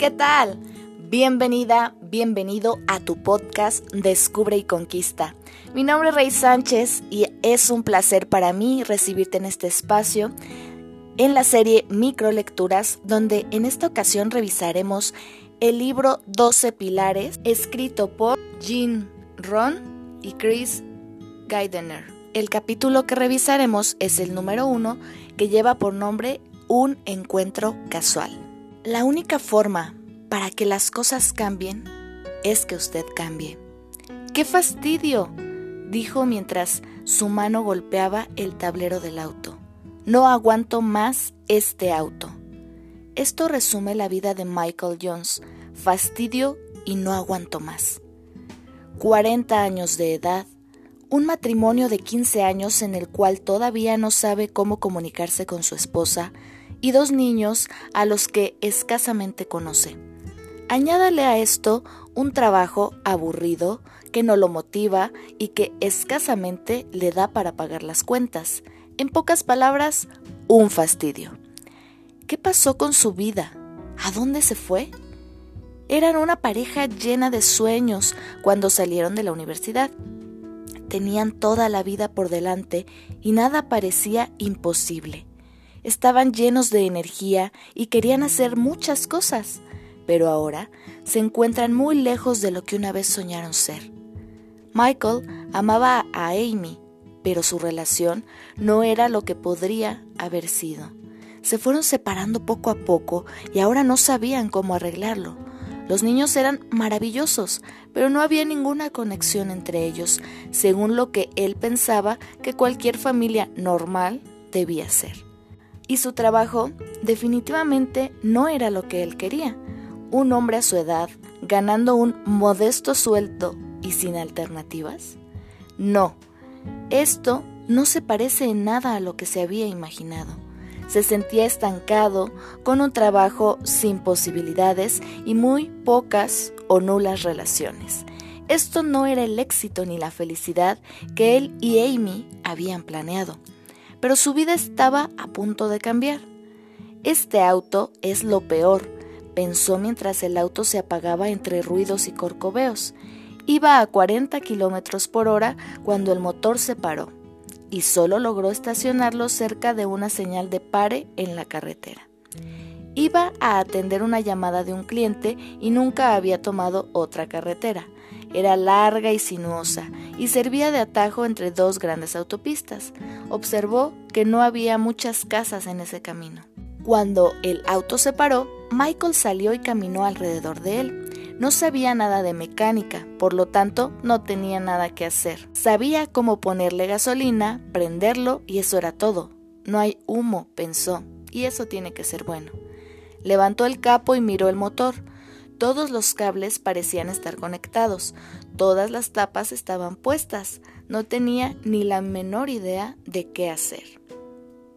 ¿qué tal? Bienvenida, bienvenido a tu podcast Descubre y Conquista. Mi nombre es Rey Sánchez y es un placer para mí recibirte en este espacio en la serie Microlecturas, donde en esta ocasión revisaremos el libro 12 Pilares, escrito por Jean Ron y Chris Gaidener. El capítulo que revisaremos es el número uno, que lleva por nombre Un encuentro casual. La única forma para que las cosas cambien es que usted cambie. ¡Qué fastidio! dijo mientras su mano golpeaba el tablero del auto. No aguanto más este auto. Esto resume la vida de Michael Jones. Fastidio y no aguanto más. 40 años de edad, un matrimonio de 15 años en el cual todavía no sabe cómo comunicarse con su esposa, y dos niños a los que escasamente conoce. Añádale a esto un trabajo aburrido que no lo motiva y que escasamente le da para pagar las cuentas. En pocas palabras, un fastidio. ¿Qué pasó con su vida? ¿A dónde se fue? Eran una pareja llena de sueños cuando salieron de la universidad. Tenían toda la vida por delante y nada parecía imposible. Estaban llenos de energía y querían hacer muchas cosas, pero ahora se encuentran muy lejos de lo que una vez soñaron ser. Michael amaba a Amy, pero su relación no era lo que podría haber sido. Se fueron separando poco a poco y ahora no sabían cómo arreglarlo. Los niños eran maravillosos, pero no había ninguna conexión entre ellos, según lo que él pensaba que cualquier familia normal debía ser y su trabajo definitivamente no era lo que él quería. Un hombre a su edad, ganando un modesto sueldo y sin alternativas. No, esto no se parece en nada a lo que se había imaginado. Se sentía estancado, con un trabajo sin posibilidades y muy pocas o nulas relaciones. Esto no era el éxito ni la felicidad que él y Amy habían planeado pero su vida estaba a punto de cambiar. Este auto es lo peor, pensó mientras el auto se apagaba entre ruidos y corcoveos. Iba a 40 kilómetros por hora cuando el motor se paró y solo logró estacionarlo cerca de una señal de pare en la carretera. Iba a atender una llamada de un cliente y nunca había tomado otra carretera. Era larga y sinuosa y servía de atajo entre dos grandes autopistas. Observó que no había muchas casas en ese camino. Cuando el auto se paró, Michael salió y caminó alrededor de él. No sabía nada de mecánica, por lo tanto no tenía nada que hacer. Sabía cómo ponerle gasolina, prenderlo y eso era todo. No hay humo, pensó, y eso tiene que ser bueno. Levantó el capo y miró el motor. Todos los cables parecían estar conectados, todas las tapas estaban puestas, no tenía ni la menor idea de qué hacer.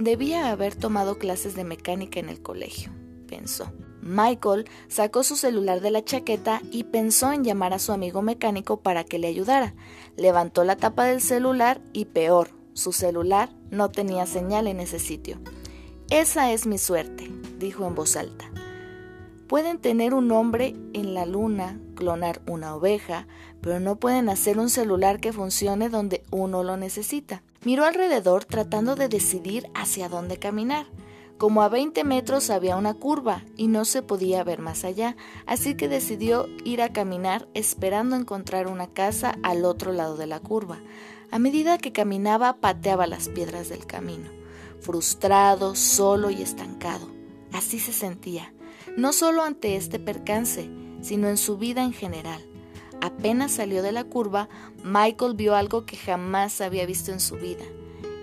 Debía haber tomado clases de mecánica en el colegio, pensó. Michael sacó su celular de la chaqueta y pensó en llamar a su amigo mecánico para que le ayudara. Levantó la tapa del celular y peor, su celular no tenía señal en ese sitio. Esa es mi suerte, dijo en voz alta. Pueden tener un hombre en la luna, clonar una oveja, pero no pueden hacer un celular que funcione donde uno lo necesita. Miró alrededor tratando de decidir hacia dónde caminar. Como a 20 metros había una curva y no se podía ver más allá, así que decidió ir a caminar esperando encontrar una casa al otro lado de la curva. A medida que caminaba pateaba las piedras del camino, frustrado, solo y estancado. Así se sentía no solo ante este percance, sino en su vida en general. Apenas salió de la curva, Michael vio algo que jamás había visto en su vida.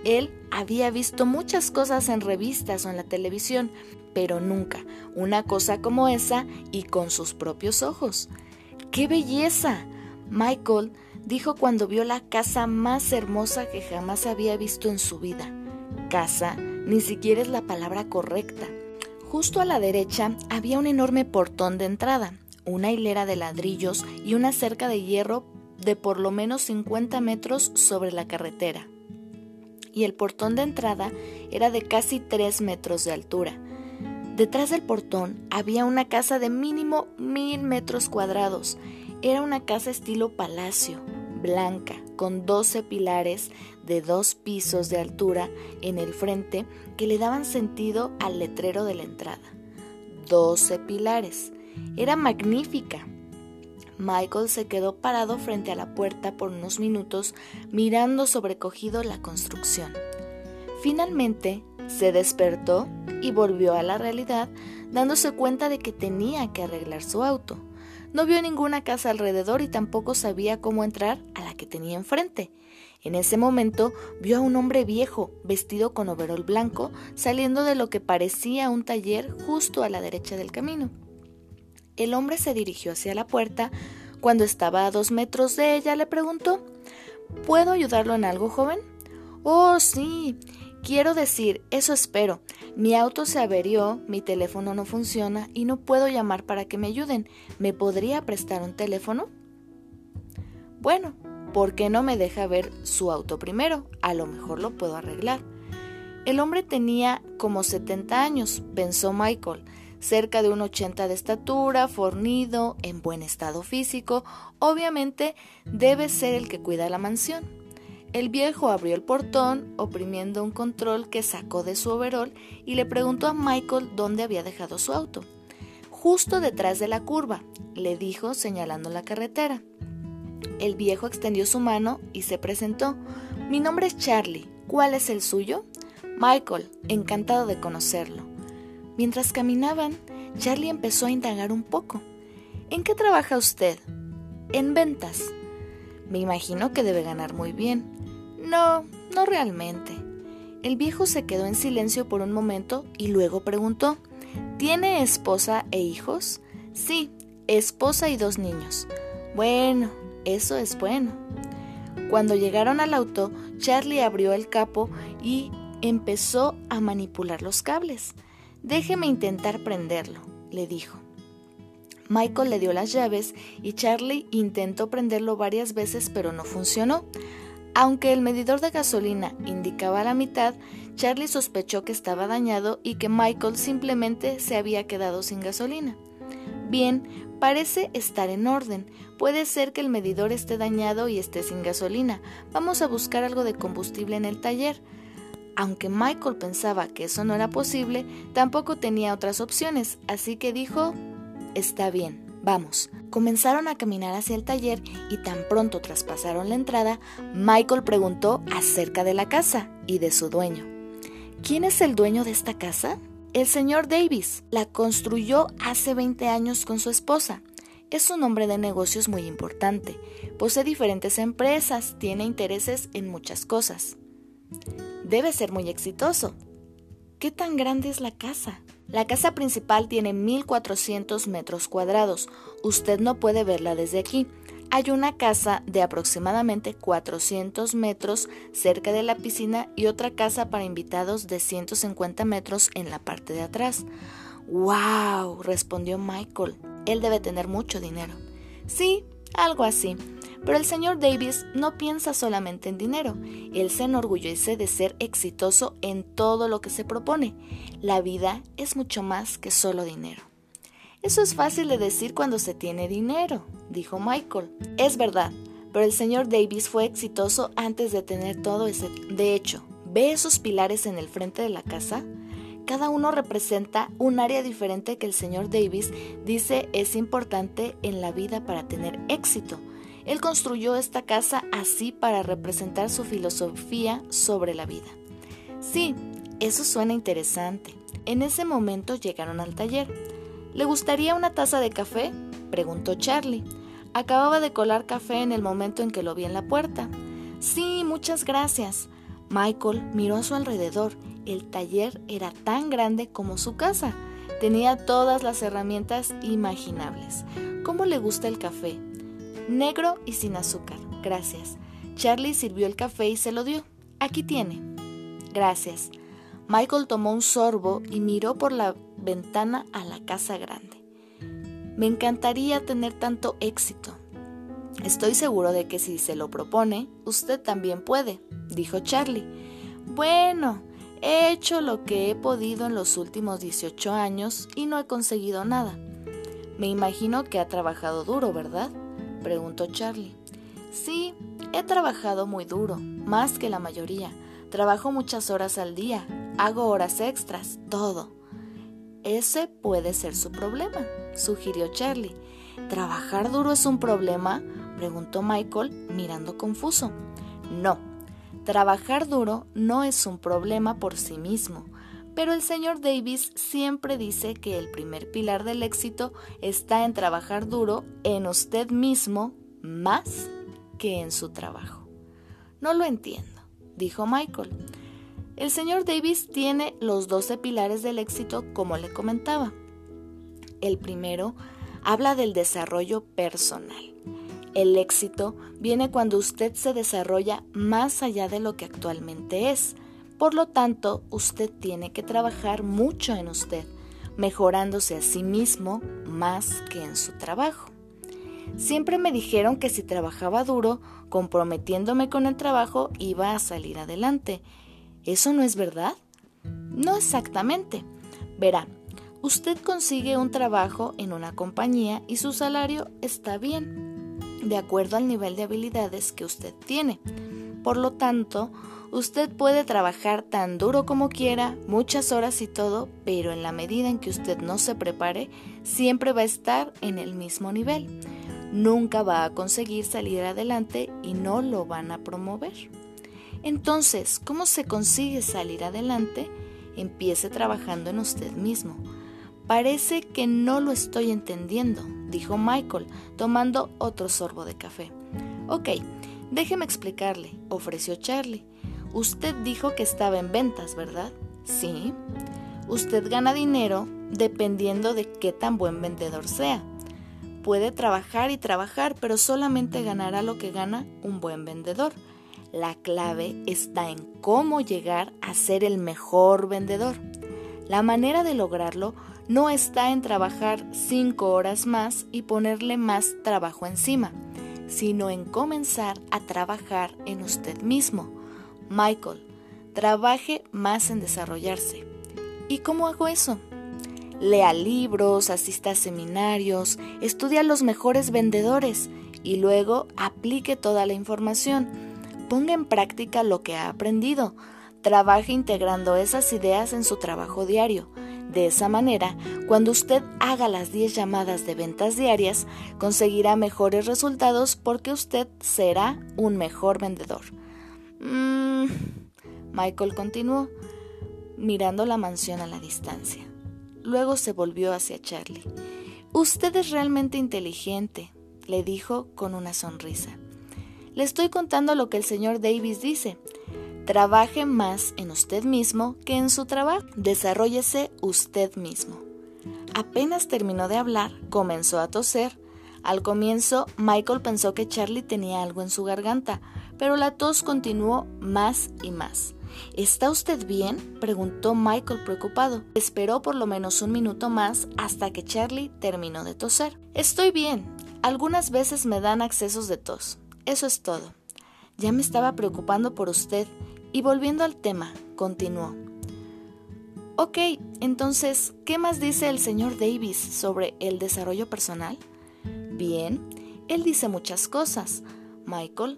Él había visto muchas cosas en revistas o en la televisión, pero nunca una cosa como esa y con sus propios ojos. ¡Qué belleza! Michael dijo cuando vio la casa más hermosa que jamás había visto en su vida. Casa ni siquiera es la palabra correcta. Justo a la derecha había un enorme portón de entrada, una hilera de ladrillos y una cerca de hierro de por lo menos 50 metros sobre la carretera. Y el portón de entrada era de casi 3 metros de altura. Detrás del portón había una casa de mínimo mil metros cuadrados. Era una casa estilo palacio, blanca, con doce pilares de dos pisos de altura en el frente que le daban sentido al letrero de la entrada. Doce pilares. Era magnífica. Michael se quedó parado frente a la puerta por unos minutos mirando sobrecogido la construcción. Finalmente se despertó y volvió a la realidad dándose cuenta de que tenía que arreglar su auto. No vio ninguna casa alrededor y tampoco sabía cómo entrar a la que tenía enfrente. En ese momento vio a un hombre viejo, vestido con overol blanco, saliendo de lo que parecía un taller justo a la derecha del camino. El hombre se dirigió hacia la puerta. Cuando estaba a dos metros de ella, le preguntó ¿Puedo ayudarlo en algo, joven? Oh, sí. Quiero decir, eso espero. Mi auto se averió, mi teléfono no funciona y no puedo llamar para que me ayuden. ¿Me podría prestar un teléfono? Bueno, ¿por qué no me deja ver su auto primero? A lo mejor lo puedo arreglar. El hombre tenía como 70 años, pensó Michael, cerca de un 80 de estatura, fornido, en buen estado físico, obviamente debe ser el que cuida la mansión. El viejo abrió el portón, oprimiendo un control que sacó de su overol y le preguntó a Michael dónde había dejado su auto. Justo detrás de la curva, le dijo señalando la carretera. El viejo extendió su mano y se presentó. Mi nombre es Charlie. ¿Cuál es el suyo? Michael, encantado de conocerlo. Mientras caminaban, Charlie empezó a indagar un poco. ¿En qué trabaja usted? En ventas. Me imagino que debe ganar muy bien. No, no realmente. El viejo se quedó en silencio por un momento y luego preguntó, ¿Tiene esposa e hijos? Sí, esposa y dos niños. Bueno, eso es bueno. Cuando llegaron al auto, Charlie abrió el capo y empezó a manipular los cables. Déjeme intentar prenderlo, le dijo. Michael le dio las llaves y Charlie intentó prenderlo varias veces pero no funcionó. Aunque el medidor de gasolina indicaba la mitad, Charlie sospechó que estaba dañado y que Michael simplemente se había quedado sin gasolina. Bien, parece estar en orden. Puede ser que el medidor esté dañado y esté sin gasolina. Vamos a buscar algo de combustible en el taller. Aunque Michael pensaba que eso no era posible, tampoco tenía otras opciones, así que dijo, está bien, vamos. Comenzaron a caminar hacia el taller y tan pronto traspasaron la entrada, Michael preguntó acerca de la casa y de su dueño. ¿Quién es el dueño de esta casa? El señor Davis. La construyó hace 20 años con su esposa. Es un hombre de negocios muy importante. Posee diferentes empresas, tiene intereses en muchas cosas. Debe ser muy exitoso. ¿Qué tan grande es la casa? La casa principal tiene 1400 metros cuadrados. Usted no puede verla desde aquí. Hay una casa de aproximadamente 400 metros cerca de la piscina y otra casa para invitados de 150 metros en la parte de atrás. ¡Wow! respondió Michael. Él debe tener mucho dinero. Sí, algo así. Pero el señor Davis no piensa solamente en dinero, él se enorgullece de ser exitoso en todo lo que se propone. La vida es mucho más que solo dinero. Eso es fácil de decir cuando se tiene dinero, dijo Michael. Es verdad, pero el señor Davis fue exitoso antes de tener todo ese... De hecho, ¿ve esos pilares en el frente de la casa? Cada uno representa un área diferente que el señor Davis dice es importante en la vida para tener éxito. Él construyó esta casa así para representar su filosofía sobre la vida. Sí, eso suena interesante. En ese momento llegaron al taller. ¿Le gustaría una taza de café? preguntó Charlie. Acababa de colar café en el momento en que lo vi en la puerta. Sí, muchas gracias. Michael miró a su alrededor. El taller era tan grande como su casa. Tenía todas las herramientas imaginables. ¿Cómo le gusta el café? Negro y sin azúcar. Gracias. Charlie sirvió el café y se lo dio. Aquí tiene. Gracias. Michael tomó un sorbo y miró por la ventana a la casa grande. Me encantaría tener tanto éxito. Estoy seguro de que si se lo propone, usted también puede, dijo Charlie. Bueno, He hecho lo que he podido en los últimos 18 años y no he conseguido nada. Me imagino que ha trabajado duro, ¿verdad? Preguntó Charlie. Sí, he trabajado muy duro, más que la mayoría. Trabajo muchas horas al día, hago horas extras, todo. Ese puede ser su problema, sugirió Charlie. ¿Trabajar duro es un problema? preguntó Michael, mirando confuso. No, trabajar duro no es un problema por sí mismo, pero el señor Davis siempre dice que el primer pilar del éxito está en trabajar duro en usted mismo más que en su trabajo. No lo entiendo, dijo Michael. El señor Davis tiene los 12 pilares del éxito como le comentaba. El primero habla del desarrollo personal. El éxito viene cuando usted se desarrolla más allá de lo que actualmente es. Por lo tanto, usted tiene que trabajar mucho en usted, mejorándose a sí mismo más que en su trabajo. Siempre me dijeron que si trabajaba duro, comprometiéndome con el trabajo, iba a salir adelante. ¿Eso no es verdad? No exactamente. Verá, usted consigue un trabajo en una compañía y su salario está bien, de acuerdo al nivel de habilidades que usted tiene. Por lo tanto, usted puede trabajar tan duro como quiera, muchas horas y todo, pero en la medida en que usted no se prepare, siempre va a estar en el mismo nivel nunca va a conseguir salir adelante y no lo van a promover. Entonces, ¿cómo se consigue salir adelante? Empiece trabajando en usted mismo. Parece que no lo estoy entendiendo, dijo Michael, tomando otro sorbo de café. Ok, déjeme explicarle, ofreció Charlie. Usted dijo que estaba en ventas, ¿verdad? Sí. Usted gana dinero dependiendo de qué tan buen vendedor sea. Puede trabajar y trabajar, pero solamente ganará lo que gana un buen vendedor. La clave está en cómo llegar a ser el mejor vendedor. La manera de lograrlo no está en trabajar cinco horas más y ponerle más trabajo encima, sino en comenzar a trabajar en usted mismo. Michael, trabaje más en desarrollarse. ¿Y cómo hago eso? Lea libros, asista a seminarios, estudia a los mejores vendedores y luego aplique toda la información. Ponga en práctica lo que ha aprendido. Trabaje integrando esas ideas en su trabajo diario. De esa manera, cuando usted haga las 10 llamadas de ventas diarias, conseguirá mejores resultados porque usted será un mejor vendedor. Mm, Michael continuó, mirando la mansión a la distancia. Luego se volvió hacia Charlie. Usted es realmente inteligente, le dijo con una sonrisa. Le estoy contando lo que el señor Davis dice. Trabaje más en usted mismo que en su trabajo. Desarrollese usted mismo. Apenas terminó de hablar, comenzó a toser. Al comienzo, Michael pensó que Charlie tenía algo en su garganta, pero la tos continuó más y más. ¿Está usted bien? preguntó Michael preocupado. Esperó por lo menos un minuto más hasta que Charlie terminó de toser. Estoy bien. Algunas veces me dan accesos de tos. Eso es todo. Ya me estaba preocupando por usted. Y volviendo al tema, continuó. Ok, entonces, ¿qué más dice el señor Davis sobre el desarrollo personal? Bien, él dice muchas cosas. Michael,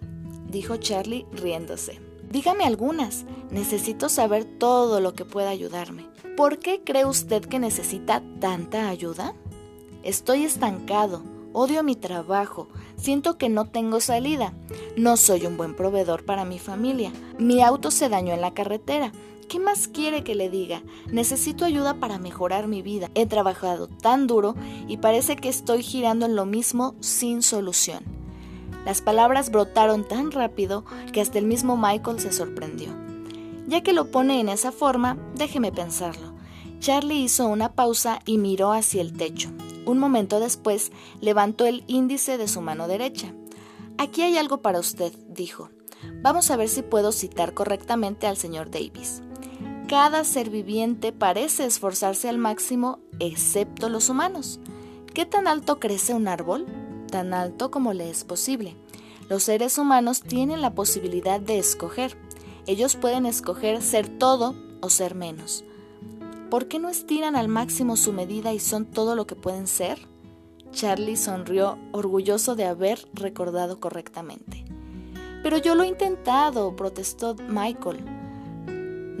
dijo Charlie riéndose. Dígame algunas. Necesito saber todo lo que pueda ayudarme. ¿Por qué cree usted que necesita tanta ayuda? Estoy estancado. Odio mi trabajo. Siento que no tengo salida. No soy un buen proveedor para mi familia. Mi auto se dañó en la carretera. ¿Qué más quiere que le diga? Necesito ayuda para mejorar mi vida. He trabajado tan duro y parece que estoy girando en lo mismo sin solución. Las palabras brotaron tan rápido que hasta el mismo Michael se sorprendió. Ya que lo pone en esa forma, déjeme pensarlo. Charlie hizo una pausa y miró hacia el techo. Un momento después, levantó el índice de su mano derecha. Aquí hay algo para usted, dijo. Vamos a ver si puedo citar correctamente al señor Davis. Cada ser viviente parece esforzarse al máximo, excepto los humanos. ¿Qué tan alto crece un árbol? Tan alto como le es posible. Los seres humanos tienen la posibilidad de escoger. Ellos pueden escoger ser todo o ser menos. ¿Por qué no estiran al máximo su medida y son todo lo que pueden ser? Charlie sonrió, orgulloso de haber recordado correctamente. Pero yo lo he intentado, protestó Michael.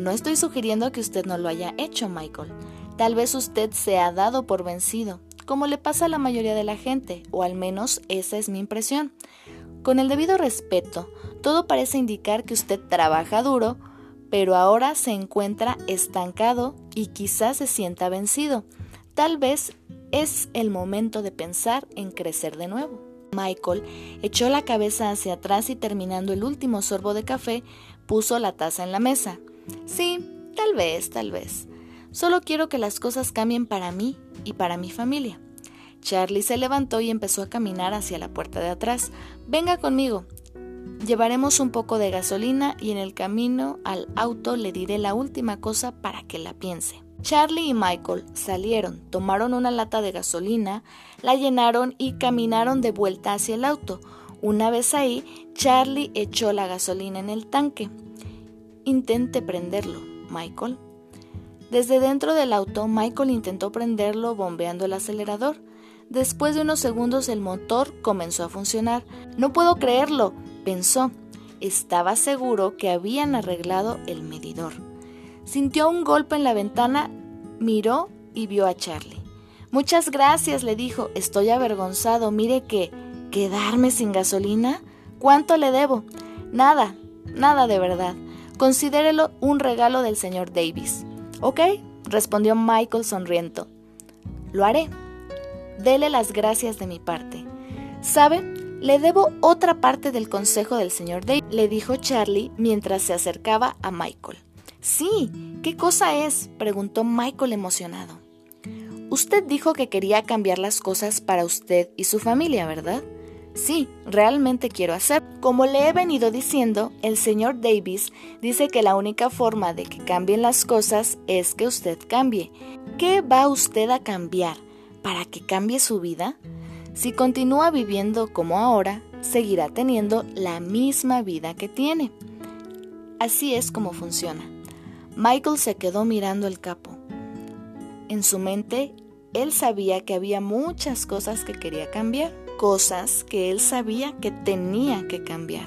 No estoy sugiriendo que usted no lo haya hecho, Michael. Tal vez usted se ha dado por vencido, como le pasa a la mayoría de la gente, o al menos esa es mi impresión. Con el debido respeto, todo parece indicar que usted trabaja duro, pero ahora se encuentra estancado y quizás se sienta vencido. Tal vez es el momento de pensar en crecer de nuevo. Michael echó la cabeza hacia atrás y terminando el último sorbo de café, puso la taza en la mesa. Sí, tal vez, tal vez. Solo quiero que las cosas cambien para mí y para mi familia. Charlie se levantó y empezó a caminar hacia la puerta de atrás. Venga conmigo. Llevaremos un poco de gasolina y en el camino al auto le diré la última cosa para que la piense. Charlie y Michael salieron, tomaron una lata de gasolina, la llenaron y caminaron de vuelta hacia el auto. Una vez ahí, Charlie echó la gasolina en el tanque. Intente prenderlo, Michael. Desde dentro del auto, Michael intentó prenderlo bombeando el acelerador. Después de unos segundos el motor comenzó a funcionar. No puedo creerlo, pensó. Estaba seguro que habían arreglado el medidor. Sintió un golpe en la ventana, miró y vio a Charlie. Muchas gracias, le dijo. Estoy avergonzado. Mire que... ¿Quedarme sin gasolina? ¿Cuánto le debo? Nada, nada de verdad. Considérelo un regalo del señor Davis. Ok, respondió Michael sonriendo. Lo haré. Dele las gracias de mi parte. ¿Sabe? Le debo otra parte del consejo del señor Day, le dijo Charlie mientras se acercaba a Michael. Sí, ¿qué cosa es? preguntó Michael emocionado. Usted dijo que quería cambiar las cosas para usted y su familia, ¿verdad? Sí, realmente quiero hacer. Como le he venido diciendo, el señor Davis dice que la única forma de que cambien las cosas es que usted cambie. ¿Qué va usted a cambiar para que cambie su vida? Si continúa viviendo como ahora, seguirá teniendo la misma vida que tiene. Así es como funciona. Michael se quedó mirando el capo. En su mente, él sabía que había muchas cosas que quería cambiar cosas que él sabía que tenía que cambiar.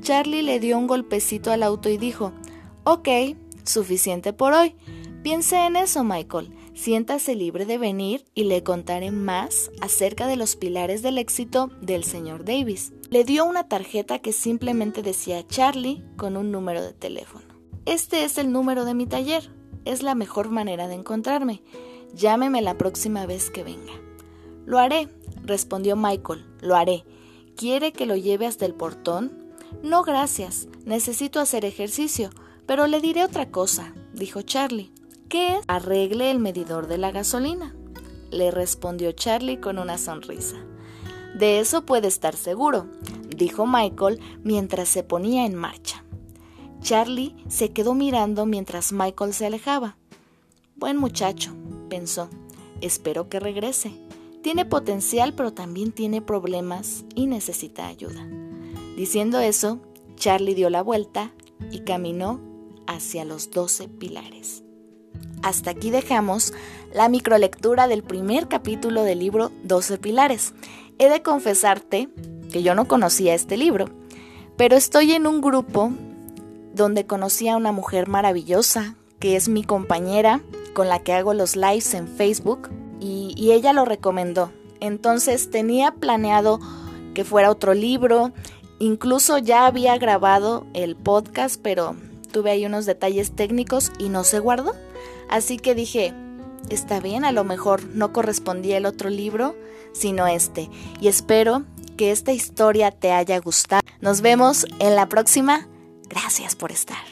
Charlie le dio un golpecito al auto y dijo, Ok, suficiente por hoy. Piense en eso, Michael. Siéntase libre de venir y le contaré más acerca de los pilares del éxito del señor Davis. Le dio una tarjeta que simplemente decía Charlie con un número de teléfono. Este es el número de mi taller. Es la mejor manera de encontrarme. Llámeme la próxima vez que venga. Lo haré, respondió Michael. Lo haré. ¿Quiere que lo lleve hasta el portón? No, gracias. Necesito hacer ejercicio. Pero le diré otra cosa, dijo Charlie. ¿Qué es? Arregle el medidor de la gasolina, le respondió Charlie con una sonrisa. De eso puede estar seguro, dijo Michael mientras se ponía en marcha. Charlie se quedó mirando mientras Michael se alejaba. Buen muchacho, pensó. Espero que regrese. Tiene potencial, pero también tiene problemas y necesita ayuda. Diciendo eso, Charlie dio la vuelta y caminó hacia los doce pilares. Hasta aquí dejamos la microlectura del primer capítulo del libro 12 pilares. He de confesarte que yo no conocía este libro, pero estoy en un grupo donde conocí a una mujer maravillosa, que es mi compañera, con la que hago los lives en Facebook, y, ella lo recomendó. Entonces tenía planeado que fuera otro libro, incluso ya había grabado el podcast, pero tuve ahí unos detalles técnicos y no se guardó. Así que dije, está bien, a lo mejor no correspondía el otro libro, sino este. Y espero que esta historia te haya gustado. Nos vemos en la próxima. Gracias por estar.